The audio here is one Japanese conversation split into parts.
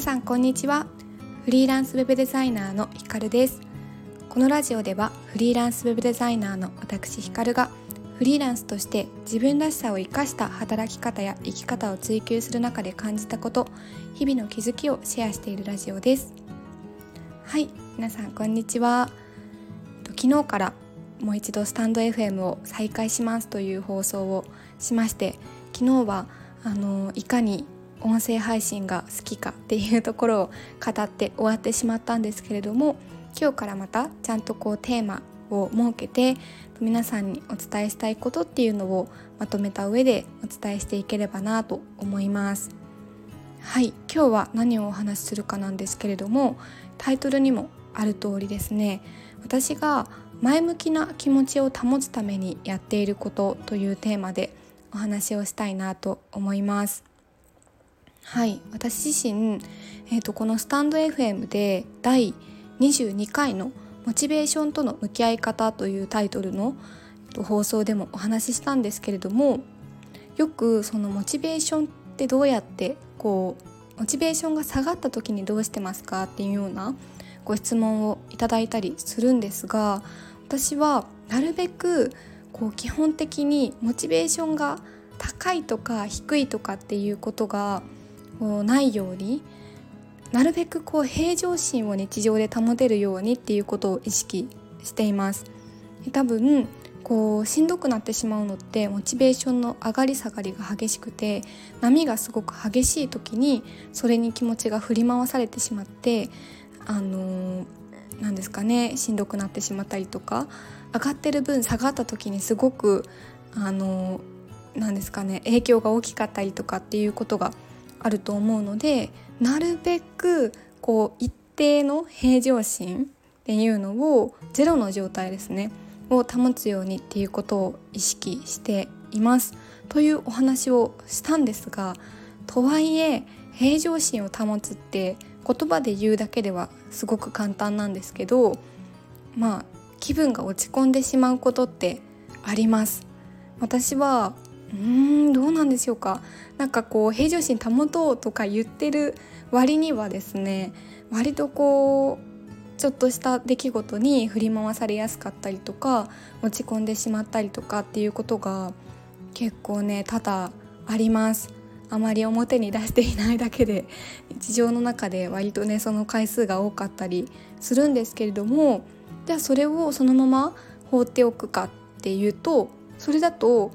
皆さんこんにちは。フリーランスウェブデザイナーのひかるです。このラジオではフリーランスウェブデザイナーの私ひかるがフリーランスとして自分らしさを生かした働き方や生き方を追求する中で感じたこと日々の気づきをシェアしているラジオです。はい皆さんこんにちは。昨日からもう一度スタンド FM を再開しますという放送をしまして昨日はあのいかに音声配信が好きかっていうところを語って終わってしまったんですけれども今日からまたちゃんとこうテーマを設けて皆さんにお伝えしたいことっていうのをまとめた上でお伝えしていければなと思います。はい今日は何をお話しするかなんですけれどもタイトルにもある通りですね私が前向きな気持ちを保つためにやっていることというテーマでお話をしたいなと思います。はい。私自身、えーと、このスタンド FM で第22回の「モチベーションとの向き合い方」というタイトルの放送でもお話ししたんですけれどもよくそのモチベーションってどうやってこうモチベーションが下がった時にどうしてますかっていうようなご質問をいただいたりするんですが私はなるべくこう基本的にモチベーションが高いとか低いとかっていうことがこうないようになるべくこう平常心を日常で保てるようにっていうことを意識しています。多分こうしんどくなってしまうのってモチベーションの上がり下がりが激しくて波がすごく激しい時にそれに気持ちが振り回されてしまってあの何ですかねしんどくなってしまったりとか上がってる分下がった時にすごくあの何ですかね影響が大きかったりとかっていうことがあると思うのでなるべくこう一定の平常心っていうのをゼロの状態ですねを保つようにっていうことを意識しています。というお話をしたんですがとはいえ平常心を保つって言葉で言うだけではすごく簡単なんですけどまあ気分が落ち込んでしまうことってあります。私はうーんどうなんでしょうか。なんかこう平常心保とうとか言ってる割にはですね割とこうちょっとした出来事に振り回されやすかったりとか落ち込んでしまったりとかっていうことが結構ね多々あります。あまり表に出していないだけで日常の中で割とねその回数が多かったりするんですけれどもじゃあそれをそのまま放っておくかっていうとそれだと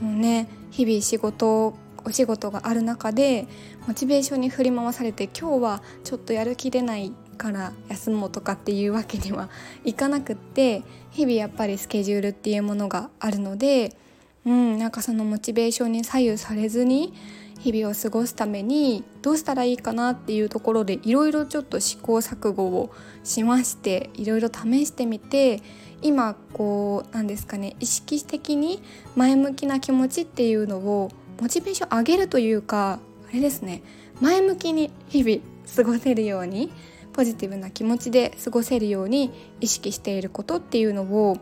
もうね日々仕事お仕事がある中でモチベーションに振り回されて今日はちょっとやる気出ないから休もうとかっていうわけにはいかなくって日々やっぱりスケジュールっていうものがあるのでうんなんかそのモチベーションに左右されずに日々を過ごすためにどうしたらいいかなっていうところでいろいろちょっと試行錯誤をしましていろいろ試してみて今こうなんですかね意識的に前向きな気持ちっていうのをモチベーション上げるというかあれですね前向きに日々過ごせるようにポジティブな気持ちで過ごせるように意識していることっていうのを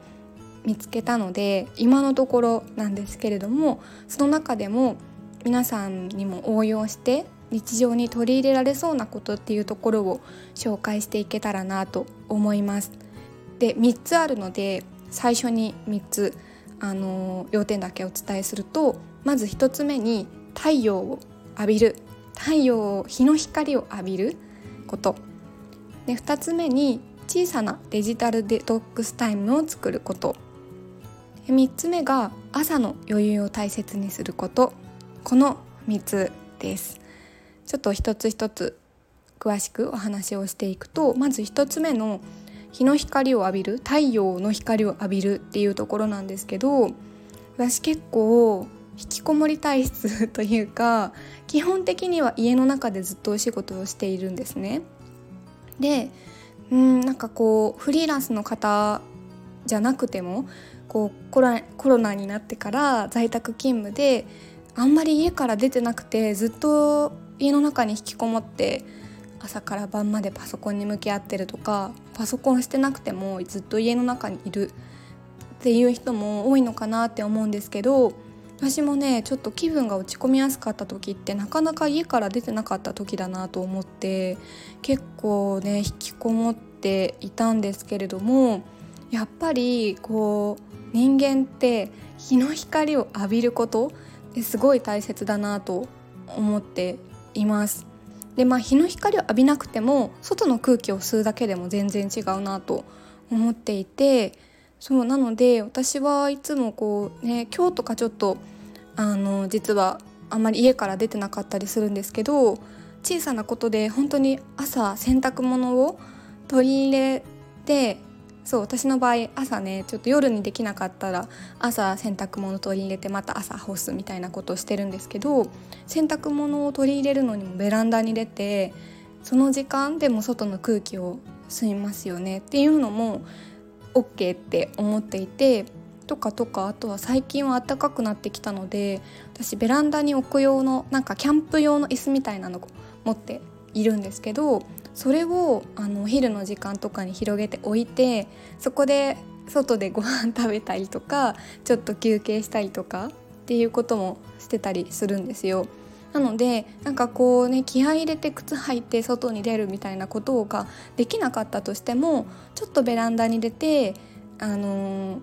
見つけたので今のところなんですけれどもその中でも皆さんにも応用して日常に取り入れられそうなことっていうところを紹介していけたらなと思います。で3つあるので最初に3つあの要点だけお伝えするとまず1つ目に太陽を浴びる。太陽日の光を浴びること。で2つ目に小さなデジタルデトックスタイムを作ること。3つ目が朝の余裕を大切にすること。この3つですちょっと一つ一つ詳しくお話をしていくとまず1つ目の日の光を浴びる太陽の光を浴びるっていうところなんですけど私結構引きこもり体質というか基本的には家の中でずっとお仕事をしているんですね。でうんなんかこうフリーランスの方じゃなくてもこうコロコロナになってから在宅勤務であんまり家から出てなくてずっと家の中に引きこもって朝から晩までパソコンに向き合ってるとかパソコンしてなくてもずっと家の中にいるっていう人も多いのかなって思うんですけど私もねちょっと気分が落ち込みやすかった時ってなかなか家から出てなかった時だなと思って結構ね引きこもっていたんですけれどもやっぱりこう人間って日の光を浴びることすごい大切だなと思っています。でまあ日の光を浴びなくても外の空気を吸うだけでも全然違うなと思っていてそうなので私はいつもこうね今日とかちょっとあの実はあんまり家から出てなかったりするんですけど小さなことで本当に朝洗濯物を取り入れてそう私の場合朝ねちょっと夜にできなかったら朝洗濯物取り入れてまた朝干すみたいなことをしてるんですけど洗濯物を取り入れるのにもベランダに出てその時間でも外の空気を吸いますよねっていうのも OK って思っていてとかとかあとは最近は暖かくなってきたので私ベランダに置く用のなんかキャンプ用の椅子みたいなのを持っているんですけどそれをあのお昼の時間とかに広げておいてそこで外でご飯食べたりとかちょっと休憩したりとかっていうこともしてたりするんですよ。なのでなんかこうね気合入れて靴履いて外に出るみたいなことができなかったとしてもちょっとベランダに出てあのー、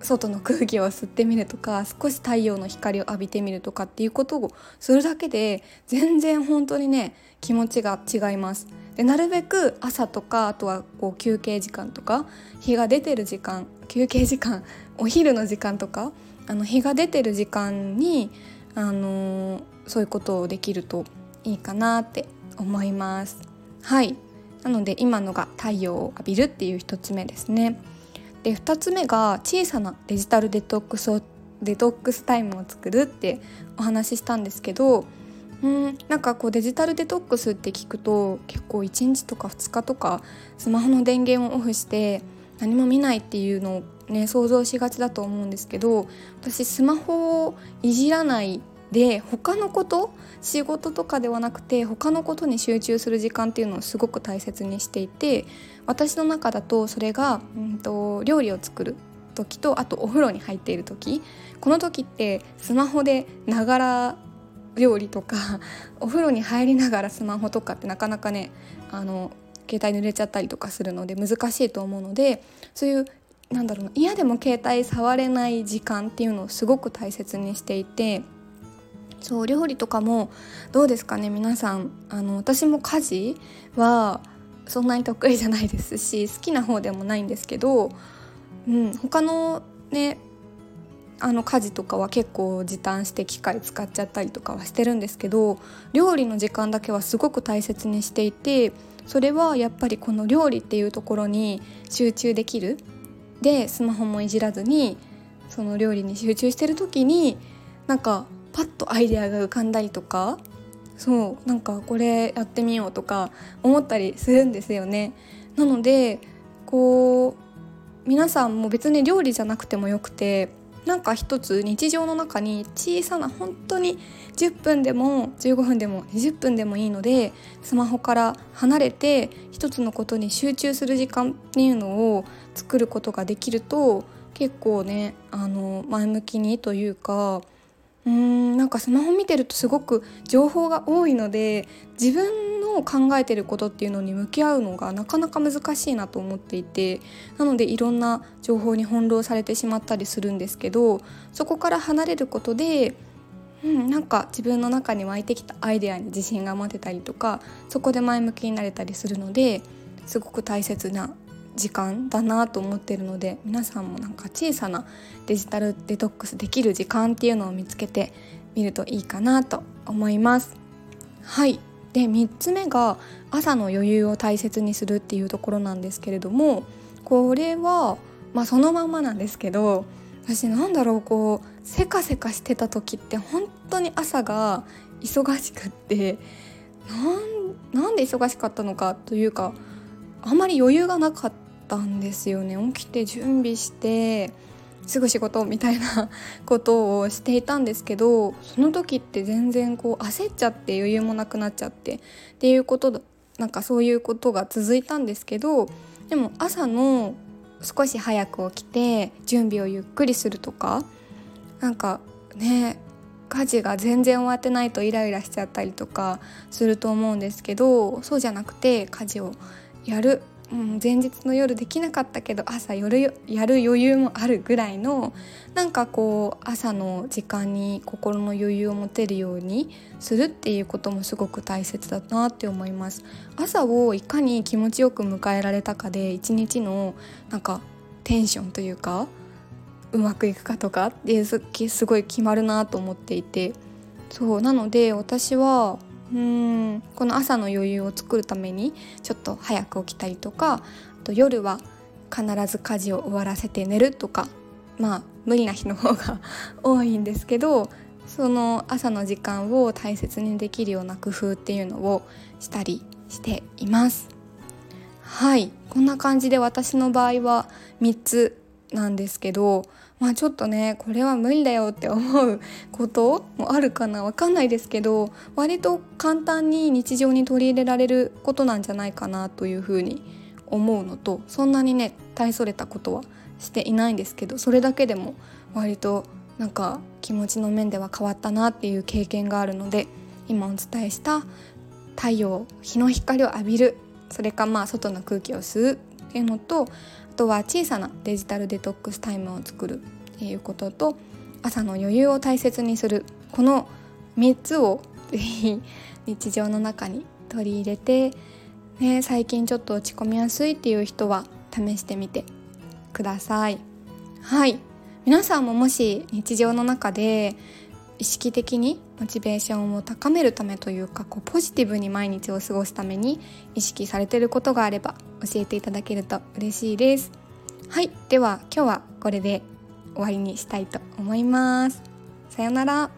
外の空気を吸ってみるとか少し太陽の光を浴びてみるとかっていうことをするだけで全然本当にね気持ちが違います。でなるべく朝とかあとはこう休憩時間とか日が出てる時間休憩時間 お昼の時間とかあの日が出てる時間に、あのー、そういうことをできるといいかなって思います。はいなので今のが太陽を浴びるっていう1つ目ですね。で2つ目が小さなデジタルデトックスデトックスタイムを作るってお話ししたんですけどうん。なんかこうデジタルデトックスって聞くと結構1日とか2日とかスマホの電源をオフして何も見ないっていうのをね想像しがちだと思うんですけど私スマホをいじらないで他のこと仕事とかではなくて他のことに集中する時間っていうのをすごく大切にしていて私の中だとそれが、うんと、料理を作る時とあとお風呂に入っている時この時ってスマホでながら料理とか お風呂に入りながらスマホとかってなかなかねあの携帯濡れちゃったりとかするので難しいと思うのでそういうなんだろうな嫌でも携帯触れない時間っていうのをすごく大切にしていてそう料理とかもどうですかね皆さん。あの私も家事はそんなに得意じゃないですし好きな方でもないんですけど、うん、他のねあの家事とかは結構時短して機械使っちゃったりとかはしてるんですけど料理の時間だけはすごく大切にしていてそれはやっぱりこの料理っていうところに集中できるでスマホもいじらずにその料理に集中してる時になんかパッとアイデアが浮かんだりとかそうなんかこれやってみようとか思ったりするんですよね。なのでこう皆さんも別に料理じゃなくてもよくてなんか一つ日常の中に小さな本当に10分でも15分でも20分でもいいのでスマホから離れて一つのことに集中する時間っていうのを作ることができると結構ねあの前向きにというかうーんなんかスマホ見てるとすごく情報が多いので自分の考えてることっていうのに向き合うのがなかなか難しいなと思っていてなのでいろんな情報に翻弄されてしまったりするんですけどそこから離れることでうん、なんか自分の中に湧いてきたアイデアに自信が持てたりとかそこで前向きになれたりするのですごく大切な時間だなと思ってるので皆さんもなんか小さなデジタルデトックスできる時間っていうのを見つけてみるといいかなと思います。はいで3つ目が朝の余裕を大切にするっていうところなんですけれどもこれは、まあ、そのまんまなんですけど私なんだろうこうせかせかしてた時って本当に朝が忙しくってなんで忙しかったのかというかあんまり余裕がなかったんですよね。起きて準備してすぐ仕事みたいなことをしていたんですけどその時って全然こう焦っちゃって余裕もなくなっちゃってっていうことなんかそういうことが続いたんですけどでも朝の少し早く起きて準備をゆっくりするとかなんかね家事が全然終わってないとイライラしちゃったりとかすると思うんですけどそうじゃなくて家事をやる。うん、前日の夜できなかったけど朝夜やる余裕もあるぐらいのなんかこう朝の時間に心の余裕を持てるようにするっていうこともすごく大切だなって思います。朝をいかに気持ちよく迎えられたかで一日のなんかテンションというかうまくいくかとかっていうすごい決まるなと思っていて。そうなので私はうん。この朝の余裕を作るためにちょっと早く起きたりとかあと夜は必ず家事を終わらせて寝るとかまあ無理な日の方が 多いんですけどその朝の時間を大切にできるような工夫っていうのをしたりしています。はい。こんな感じで私の場合は3つなんですけどまあちょっとねこれは無理だよって思うこともあるかなわかんないですけど割と簡単に日常に取り入れられることなんじゃないかなというふうに思うのとそんなにね大それたことはしていないんですけどそれだけでも割となんか気持ちの面では変わったなっていう経験があるので今お伝えした太陽日の光を浴びるそれかまあ外の空気を吸う。っていうのととは小さなデジタルデトックスタイムを作るっていうことと朝の余裕を大切にするこの3つをぜひ 日常の中に取り入れて、ね、最近ちょっと落ち込みやすいっていう人は試してみてください。はい皆さんももし日常の中で意識的にモチベーションを高めるためというかこうポジティブに毎日を過ごすために意識されてることがあれば教えていただけると嬉しいです。はいでは今日はこれで終わりにしたいと思います。さようなら。